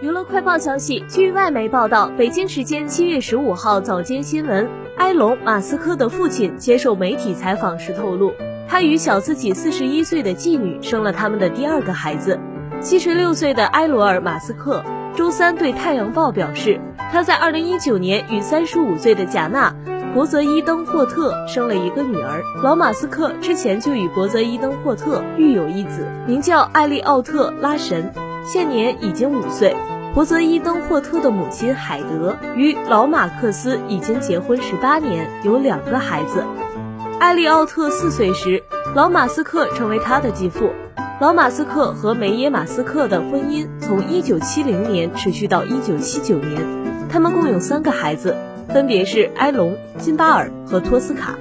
娱乐快报消息，据外媒报道，北京时间七月十五号早间新闻，埃隆·马斯克的父亲接受媒体采访时透露，他与小自己四十一岁的继女生了他们的第二个孩子。七十六岁的埃罗尔·马斯克周三对《太阳报》表示，他在二零一九年与三十五岁的贾娜·博泽伊登霍特生了一个女儿。老马斯克之前就与博泽伊登霍特育有一子，名叫艾利奥特·拉什。现年已经五岁，伯泽伊登霍特的母亲海德与老马克思已经结婚十八年，有两个孩子。艾利奥特四岁时，老马斯克成为他的继父。老马斯克和梅耶马斯克的婚姻从一九七零年持续到一九七九年，他们共有三个孩子，分别是埃隆、金巴尔和托斯卡。